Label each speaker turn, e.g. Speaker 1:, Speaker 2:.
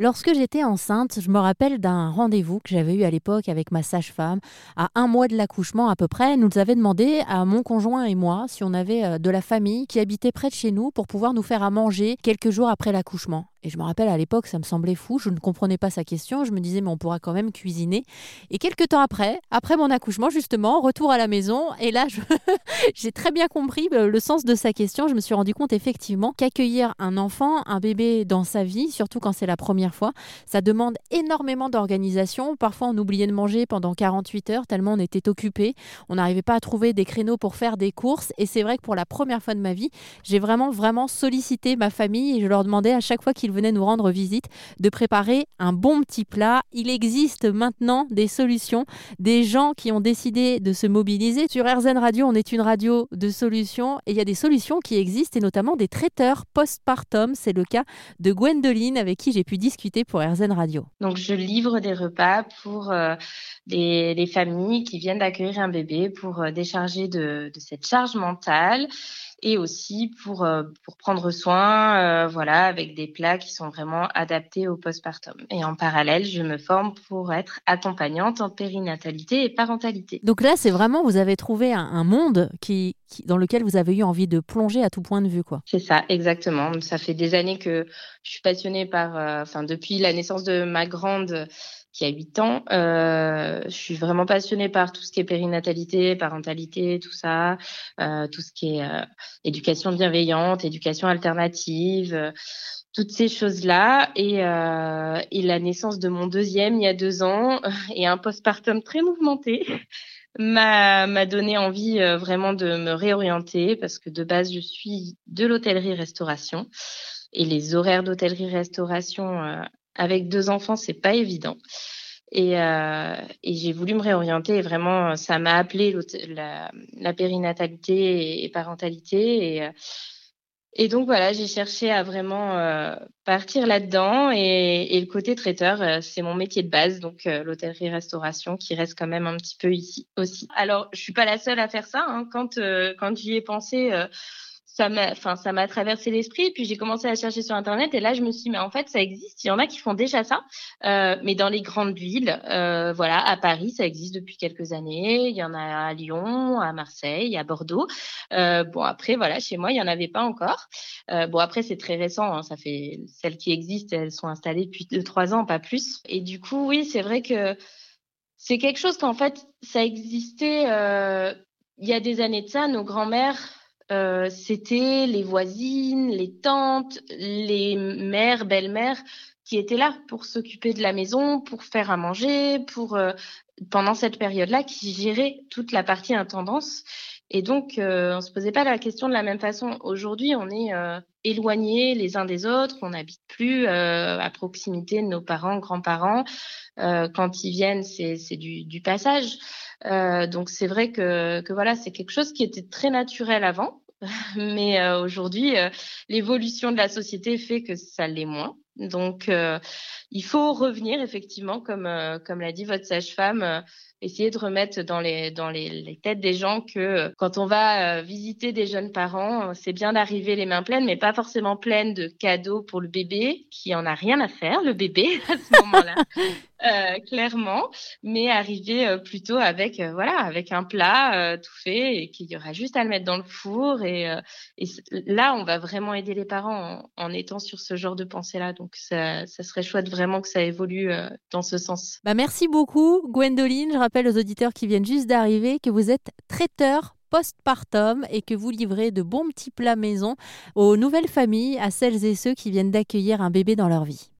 Speaker 1: Lorsque j'étais enceinte, je me rappelle d'un rendez-vous que j'avais eu à l'époque avec ma sage-femme. À un mois de l'accouchement à peu près, nous avait demandé à mon conjoint et moi si on avait euh, de la famille qui habitait près de chez nous pour pouvoir nous faire à manger quelques jours après l'accouchement. Et je me rappelle à l'époque, ça me semblait fou, je ne comprenais pas sa question, je me disais mais on pourra quand même cuisiner. Et quelques temps après, après mon accouchement justement, retour à la maison, et là j'ai très bien compris le sens de sa question, je me suis rendu compte effectivement qu'accueillir un enfant, un bébé dans sa vie, surtout quand c'est la première fois, ça demande énormément d'organisation. Parfois on oubliait de manger pendant 48 heures tellement on était occupé, on n'arrivait pas à trouver des créneaux pour faire des courses, et c'est vrai que pour la première fois de ma vie, j'ai vraiment vraiment sollicité ma famille et je leur demandais à chaque fois qu'ils venait nous rendre visite, de préparer un bon petit plat. Il existe maintenant des solutions, des gens qui ont décidé de se mobiliser. Sur RZN Radio, on est une radio de solutions et il y a des solutions qui existent et notamment des traiteurs postpartum. C'est le cas de Gwendoline avec qui j'ai pu discuter pour RZN Radio.
Speaker 2: Donc je livre des repas pour euh, des, familles qui viennent d'accueillir un bébé pour euh, décharger de cette charge mentale et aussi pour, euh, pour prendre soin, euh, voilà, avec des plats qui sont vraiment adaptés au postpartum. Et en parallèle, je me forme pour être accompagnante en périnatalité et parentalité.
Speaker 1: Donc là, c'est vraiment, vous avez trouvé un, monde qui, dans lequel vous avez eu envie de plonger à tout point de vue, quoi.
Speaker 2: C'est ça, exactement. Ça fait des années que je suis passionnée par, euh, enfin, depuis la naissance de ma grande, qui a 8 ans. Euh, je suis vraiment passionnée par tout ce qui est périnatalité, parentalité, tout ça, euh, tout ce qui est euh, éducation bienveillante, éducation alternative, euh, toutes ces choses-là. Et, euh, et la naissance de mon deuxième il y a deux ans et un postpartum très mouvementé m'a donné envie vraiment de me réorienter parce que de base je suis de l'hôtellerie-restauration et les horaires d'hôtellerie-restauration avec deux enfants, c'est pas évident. Et, euh, j'ai voulu me réorienter et vraiment, ça m'a appelé la, la, périnatalité et, parentalité. Et, euh, et donc voilà, j'ai cherché à vraiment euh, partir là-dedans et, le côté traiteur, euh, c'est mon métier de base, donc euh, l'hôtellerie-restauration qui reste quand même un petit peu ici aussi. Alors, je suis pas la seule à faire ça. Hein. Quand quand j'y ai pensé ça m'a, enfin, ça m'a traversé l'esprit. Puis j'ai commencé à chercher sur internet et là je me suis dit mais en fait ça existe. Il y en a qui font déjà ça, euh, mais dans les grandes villes, euh, voilà, à Paris ça existe depuis quelques années. Il y en a à Lyon, à Marseille, à Bordeaux. Euh, bon après voilà, chez moi il y en avait pas encore. Euh, bon après c'est très récent. Hein, ça fait celles qui existent, elles sont installées depuis deux trois ans, pas plus. Et du coup oui c'est vrai que c'est quelque chose qu'en fait ça existait euh, il y a des années de ça. Nos grands-mères euh, c'était les voisines, les tantes, les mères, belles-mères qui étaient là pour s'occuper de la maison, pour faire à manger, pour euh, pendant cette période-là, qui géraient toute la partie intendance. Et donc, euh, on se posait pas la question de la même façon. Aujourd'hui, on est euh, éloignés les uns des autres, on n'habite plus à proximité de nos parents, grands-parents. quand ils viennent, c'est du, du passage. Euh, donc c'est vrai que, que voilà, c'est quelque chose qui était très naturel avant, mais euh, aujourd'hui, euh, l'évolution de la société fait que ça l'est moins. Donc il faut revenir effectivement, comme comme l'a dit votre sage-femme essayer de remettre dans les dans les, les, têtes des gens que quand on va visiter des jeunes parents, c'est bien d'arriver les mains pleines, mais pas forcément pleines de cadeaux pour le bébé qui en a rien à faire, le bébé à ce moment-là. Euh, clairement, mais arriver euh, plutôt avec euh, voilà avec un plat tout fait et qu'il y aura juste à le mettre dans le four et, là on va vraiment aider les parents en, étant sur ce genre de pensée là donc ça, serait chouette vraiment que ça évolue dans ce sens.
Speaker 1: Bah merci beaucoup Gwendoline, rappelle aux auditeurs qui viennent juste d'arriver que vous êtes traiteur postpartum et que vous livrez de bons petits plats maison aux nouvelles familles, à celles et ceux qui viennent d'accueillir un bébé dans leur vie.